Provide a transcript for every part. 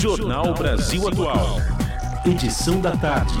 Jornal Brasil Atual. Edição da tarde.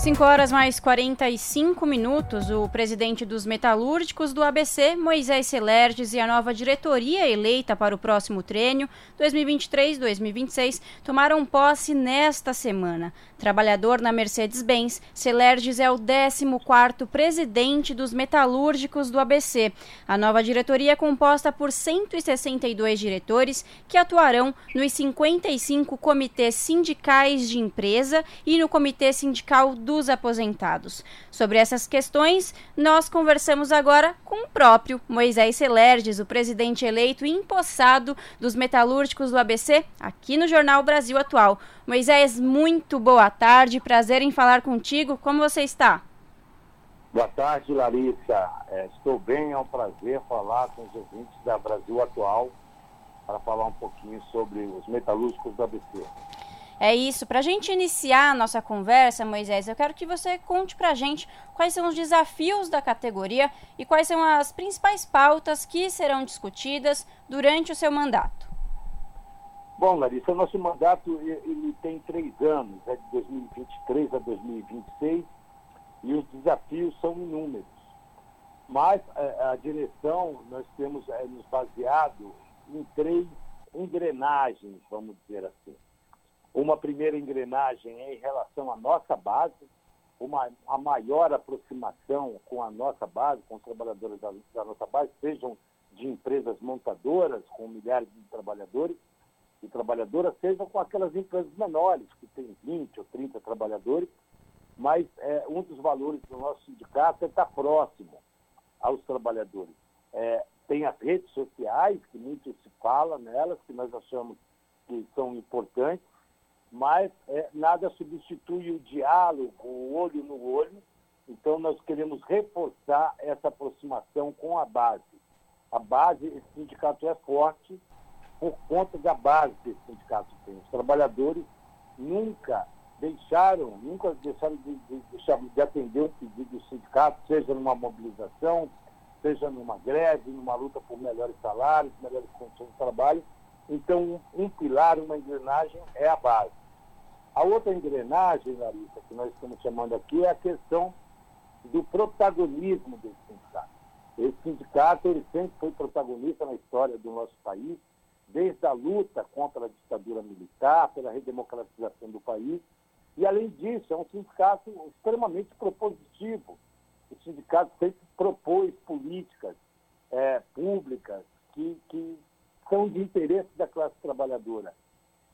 5 horas mais 45 minutos, o presidente dos metalúrgicos do ABC, Moisés Celerges, e a nova diretoria eleita para o próximo trênio 2023-2026 tomaram posse nesta semana. Trabalhador na Mercedes-Benz, Celerges é o 14º presidente dos metalúrgicos do ABC. A nova diretoria é composta por 162 diretores que atuarão nos 55 comitês sindicais de empresa e no comitê sindical do dos aposentados. Sobre essas questões, nós conversamos agora com o próprio Moisés Celerges, o presidente eleito e empossado dos metalúrgicos do ABC, aqui no Jornal Brasil Atual. Moisés, muito boa tarde, prazer em falar contigo. Como você está? Boa tarde, Larissa. É, estou bem, é um prazer falar com os ouvintes da Brasil Atual para falar um pouquinho sobre os metalúrgicos do ABC. É isso. Para a gente iniciar a nossa conversa, Moisés, eu quero que você conte para a gente quais são os desafios da categoria e quais são as principais pautas que serão discutidas durante o seu mandato. Bom, Larissa, o nosso mandato ele tem três anos, é de 2023 a 2026, e os desafios são inúmeros. Mas é, a direção, nós temos é, nos baseado em três engrenagens, vamos dizer assim. Uma primeira engrenagem em relação à nossa base, uma, a maior aproximação com a nossa base, com os trabalhadores da, da nossa base, sejam de empresas montadoras com milhares de trabalhadores e trabalhadoras, sejam com aquelas empresas menores, que têm 20 ou 30 trabalhadores, mas é, um dos valores do nosso sindicato é estar próximo aos trabalhadores. É, tem as redes sociais, que muito se fala nelas, que nós achamos que são importantes, mas é, nada substitui o diálogo, o olho no olho. Então, nós queremos reforçar essa aproximação com a base. A base, esse sindicato é forte por conta da base que esse sindicato tem. Os trabalhadores nunca deixaram, nunca deixaram de, de, de, de atender um pedido do sindicato, seja numa mobilização, seja numa greve, numa luta por melhores salários, melhores condições de trabalho. Então, um pilar, uma engrenagem é a base. A outra engrenagem, Larissa, que nós estamos chamando aqui, é a questão do protagonismo desse sindicato. Esse sindicato ele sempre foi protagonista na história do nosso país, desde a luta contra a ditadura militar, pela redemocratização do país. E, além disso, é um sindicato extremamente propositivo. O sindicato sempre propôs políticas é, públicas que, que são de interesse da classe trabalhadora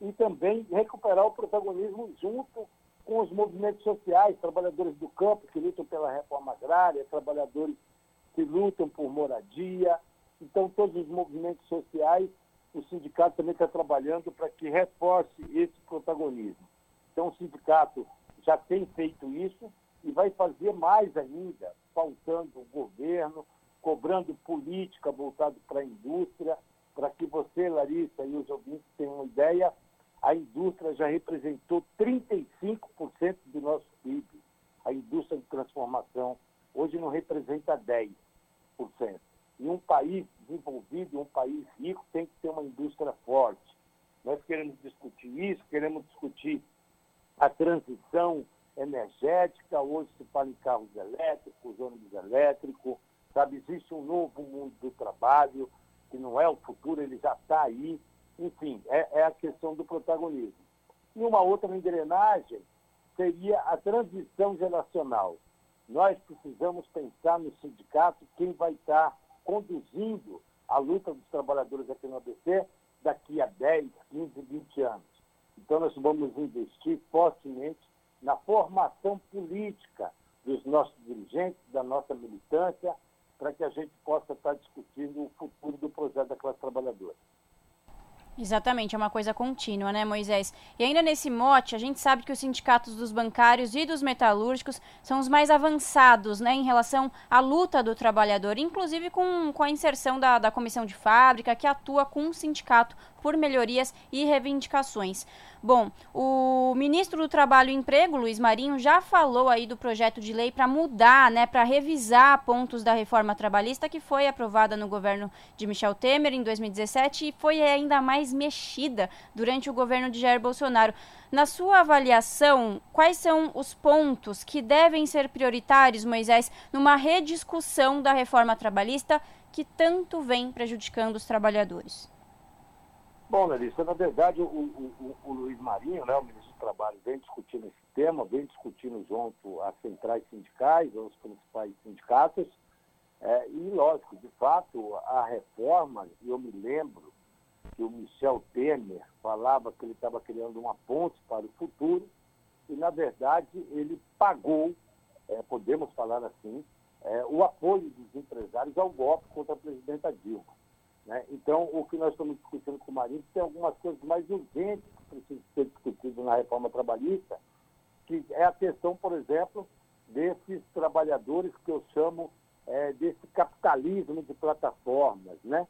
e também recuperar o protagonismo junto com os movimentos sociais, trabalhadores do campo que lutam pela reforma agrária, trabalhadores que lutam por moradia. Então, todos os movimentos sociais, o sindicato também está trabalhando para que reforce esse protagonismo. Então, o sindicato já tem feito isso e vai fazer mais ainda, faltando o governo, cobrando política voltada para a indústria, para que você, Larissa, e os ouvintes tenham uma ideia, a indústria já representou 35% do nosso PIB. A indústria de transformação hoje não representa 10%. E um país desenvolvido, um país rico, tem que ter uma indústria forte. Nós queremos discutir isso, queremos discutir a transição energética. Hoje se fala em carros elétricos, ônibus elétricos, sabe? Existe um novo mundo do trabalho, que não é o futuro, ele já está aí. Enfim, é, é a questão do protagonismo. E uma outra engrenagem seria a transição geracional. Nós precisamos pensar no sindicato quem vai estar conduzindo a luta dos trabalhadores aqui no ABC daqui a 10, 15, 20 anos. Então, nós vamos investir fortemente na formação política dos nossos dirigentes, da nossa militância, para que a gente possa estar discutindo o futuro do projeto da classe trabalhadora. Exatamente, é uma coisa contínua, né, Moisés? E ainda nesse mote, a gente sabe que os sindicatos dos bancários e dos metalúrgicos são os mais avançados, né, em relação à luta do trabalhador, inclusive com, com a inserção da, da comissão de fábrica, que atua com o sindicato por melhorias e reivindicações. Bom, o ministro do Trabalho e Emprego, Luiz Marinho, já falou aí do projeto de lei para mudar, né, para revisar pontos da reforma trabalhista que foi aprovada no governo de Michel Temer em 2017 e foi ainda mais mais mexida durante o governo de Jair Bolsonaro. Na sua avaliação, quais são os pontos que devem ser prioritários, Moisés, numa rediscussão da reforma trabalhista que tanto vem prejudicando os trabalhadores? Bom, Larissa, na verdade, o, o, o, Luiz Marinho, né, o ministro do Trabalho, vem discutindo esse tema, vem discutindo junto às centrais sindicais, aos principais sindicatos, é, e, lógico, de fato, a reforma, eu me lembro que o Michel Temer falava que ele estava criando uma ponte para o futuro, e, na verdade, ele pagou, é, podemos falar assim, é, o apoio dos empresários ao golpe contra a presidenta Dilma. Né? Então, o que nós estamos discutindo com o Marinho tem algumas coisas mais urgentes que precisam ser discutidas na reforma trabalhista, que é a questão, por exemplo, desses trabalhadores que eu chamo é, desse capitalismo de plataformas, né?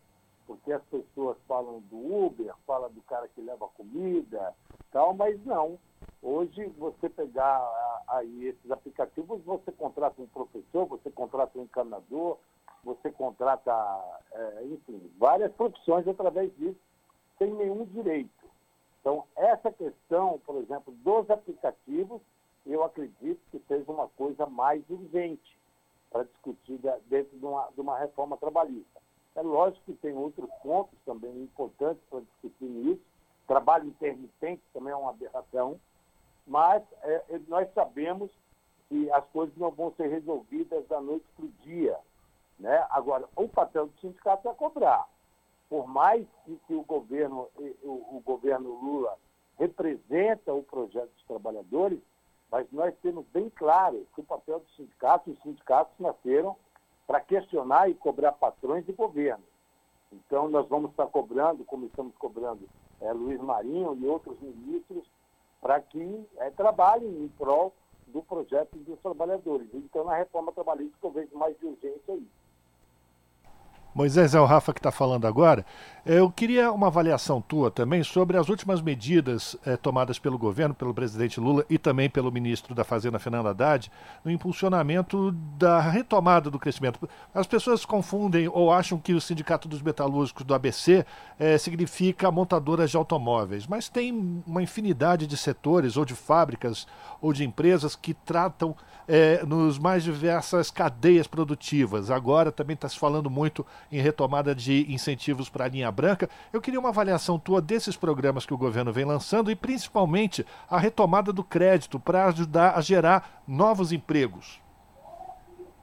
Porque as pessoas falam do Uber, falam do cara que leva comida, tal, mas não. Hoje, você pegar aí esses aplicativos, você contrata um professor, você contrata um encanador, você contrata, é, enfim, várias profissões através disso, sem nenhum direito. Então, essa questão, por exemplo, dos aplicativos, eu acredito que seja uma coisa mais urgente para discutir dentro de uma, de uma reforma trabalhista. É lógico que tem outros pontos também importantes para discutir nisso. Trabalho intermitente também é uma aberração, mas é, nós sabemos que as coisas não vão ser resolvidas da noite para o dia. Né? Agora, o papel do sindicato é cobrar. Por mais que, que o, governo, o, o governo Lula representa o projeto dos trabalhadores, mas nós temos bem claro que o papel do sindicato, os sindicatos nasceram para questionar e cobrar patrões e governo. Então, nós vamos estar cobrando, como estamos cobrando é, Luiz Marinho e outros ministros, para que é, trabalhem em prol do projeto dos trabalhadores. Então, na reforma trabalhista, eu vejo mais de urgência aí. Moisés, é o Rafa que está falando agora. Eu queria uma avaliação tua também sobre as últimas medidas eh, tomadas pelo governo, pelo presidente Lula e também pelo ministro da Fazenda, Fernando Haddad, no impulsionamento da retomada do crescimento. As pessoas confundem ou acham que o Sindicato dos Metalúrgicos do ABC eh, significa montadoras de automóveis, mas tem uma infinidade de setores ou de fábricas ou de empresas que tratam eh, nos mais diversas cadeias produtivas. Agora também está se falando muito em retomada de incentivos para a linha branca. Eu queria uma avaliação tua desses programas que o governo vem lançando e principalmente a retomada do crédito para ajudar a gerar novos empregos.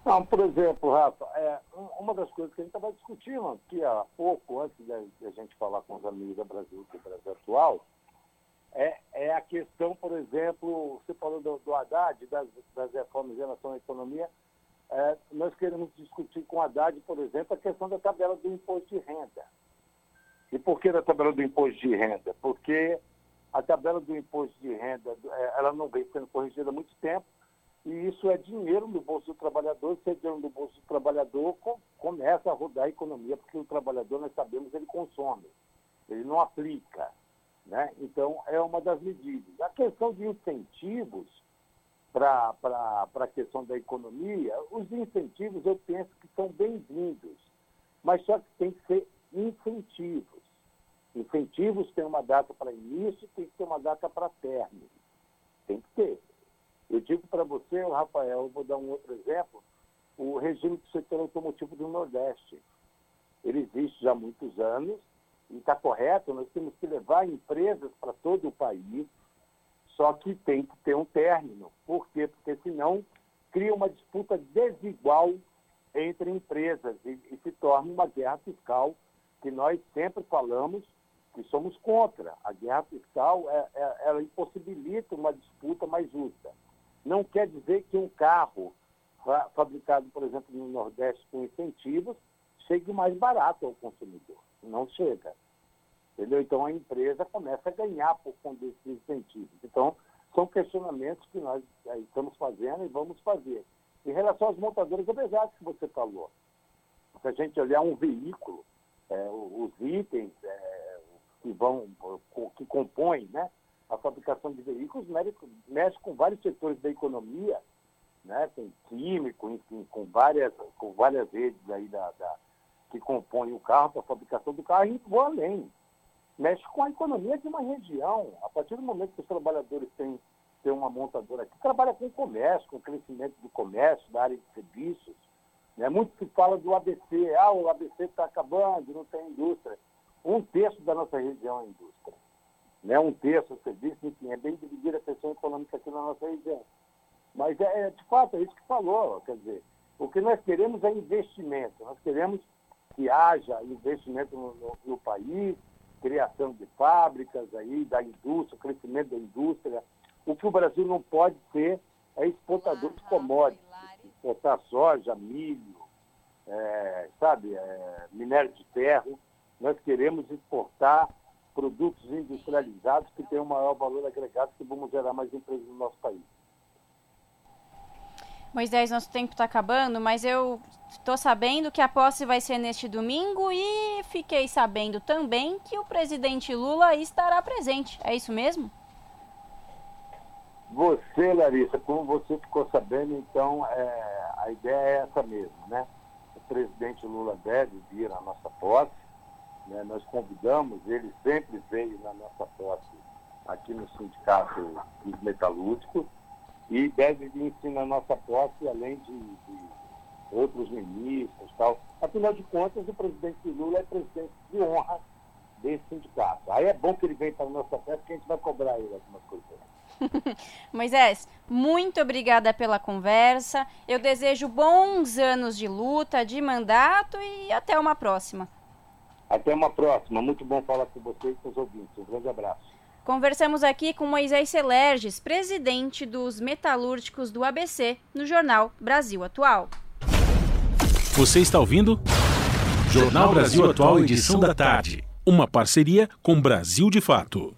Não, por exemplo, Rafa, é, uma das coisas que a gente estava discutindo aqui há pouco, antes de a gente falar com os amigos da Brasil, do Brasil Atual, é, é, a questão, por exemplo, você falou do, do Haddad, das, das reformas em relação à economia, é, nós queremos discutir com a Haddad, por exemplo, a questão da tabela do imposto de renda. E por que da tabela do imposto de renda? Porque a tabela do imposto de renda é, ela não vem sendo corrigida há muito tempo, e isso é dinheiro no bolso do trabalhador, se é dinheiro no bolso do trabalhador, começa a rodar a economia, porque o trabalhador, nós sabemos, ele consome, ele não aplica. Né? Então, é uma das medidas. A questão de incentivos, para a questão da economia, os incentivos eu penso que são bem-vindos, mas só que tem que ser incentivos. Incentivos têm uma data para início, tem que ter uma data para término. Tem que ter. Eu digo para você, Rafael, eu vou dar um outro exemplo, o regime do setor automotivo do Nordeste. Ele existe já há muitos anos e está correto, nós temos que levar empresas para todo o país, só que tem que ter um término. Por quê? Porque senão cria uma disputa desigual entre empresas e, e se torna uma guerra fiscal que nós sempre falamos que somos contra. A guerra fiscal é, é, ela impossibilita uma disputa mais justa. Não quer dizer que um carro fabricado, por exemplo, no Nordeste com incentivos chegue mais barato ao consumidor. Não chega. Entendeu? Então a empresa começa a ganhar por conta desses incentivos. Então, são questionamentos que nós é, estamos fazendo e vamos fazer. Em relação às montadoras, é verdade que você falou. Se a gente olhar um veículo, é, os itens é, que vão, que compõem né, a fabricação de veículos, mexe com vários setores da economia, né, com químico, enfim, com várias, com várias redes aí da, da que compõem o carro, a fabricação do carro, e vão além. Mexe com a economia de uma região. A partir do momento que os trabalhadores têm, têm uma montadora aqui, trabalha com comércio, com o crescimento do comércio, da área de serviços. Né? Muito se fala do ABC, ah, o ABC está acabando, não tem indústria. Um terço da nossa região é indústria. Né? Um terço é serviço, enfim, é bem dividida a questão econômica aqui na nossa região. Mas é, de fato, é isso que falou, quer dizer, o que nós queremos é investimento, nós queremos que haja investimento no, no, no país, criação de fábricas aí, da indústria, crescimento da indústria. O que o Brasil não pode ser é exportador de commodities, exportar soja, milho, é, sabe, é, minério de ferro. Nós queremos exportar produtos industrializados que tenham maior valor agregado, que vamos gerar mais empresas no nosso país. Moisés, nosso tempo está acabando, mas eu estou sabendo que a posse vai ser neste domingo e fiquei sabendo também que o presidente Lula estará presente. É isso mesmo? Você, Larissa, como você ficou sabendo, então é, a ideia é essa mesmo, né? O presidente Lula deve vir à nossa posse, né? nós convidamos, ele sempre veio na nossa posse aqui no Sindicato dos Metalúrgicos, e deve vir sim na nossa posse, além de, de outros ministros tal. Afinal de contas, o presidente Lula é presidente de honra desse sindicato. Aí é bom que ele venha para a nossa festa, porque a gente vai cobrar ele algumas coisas. Moisés, muito obrigada pela conversa. Eu desejo bons anos de luta, de mandato e até uma próxima. Até uma próxima. Muito bom falar com vocês e com os ouvintes. Um grande abraço. Conversamos aqui com Moisés Celerges, presidente dos metalúrgicos do ABC, no jornal Brasil Atual. Você está ouvindo? Jornal Brasil Atual, edição da tarde. Uma parceria com Brasil de Fato.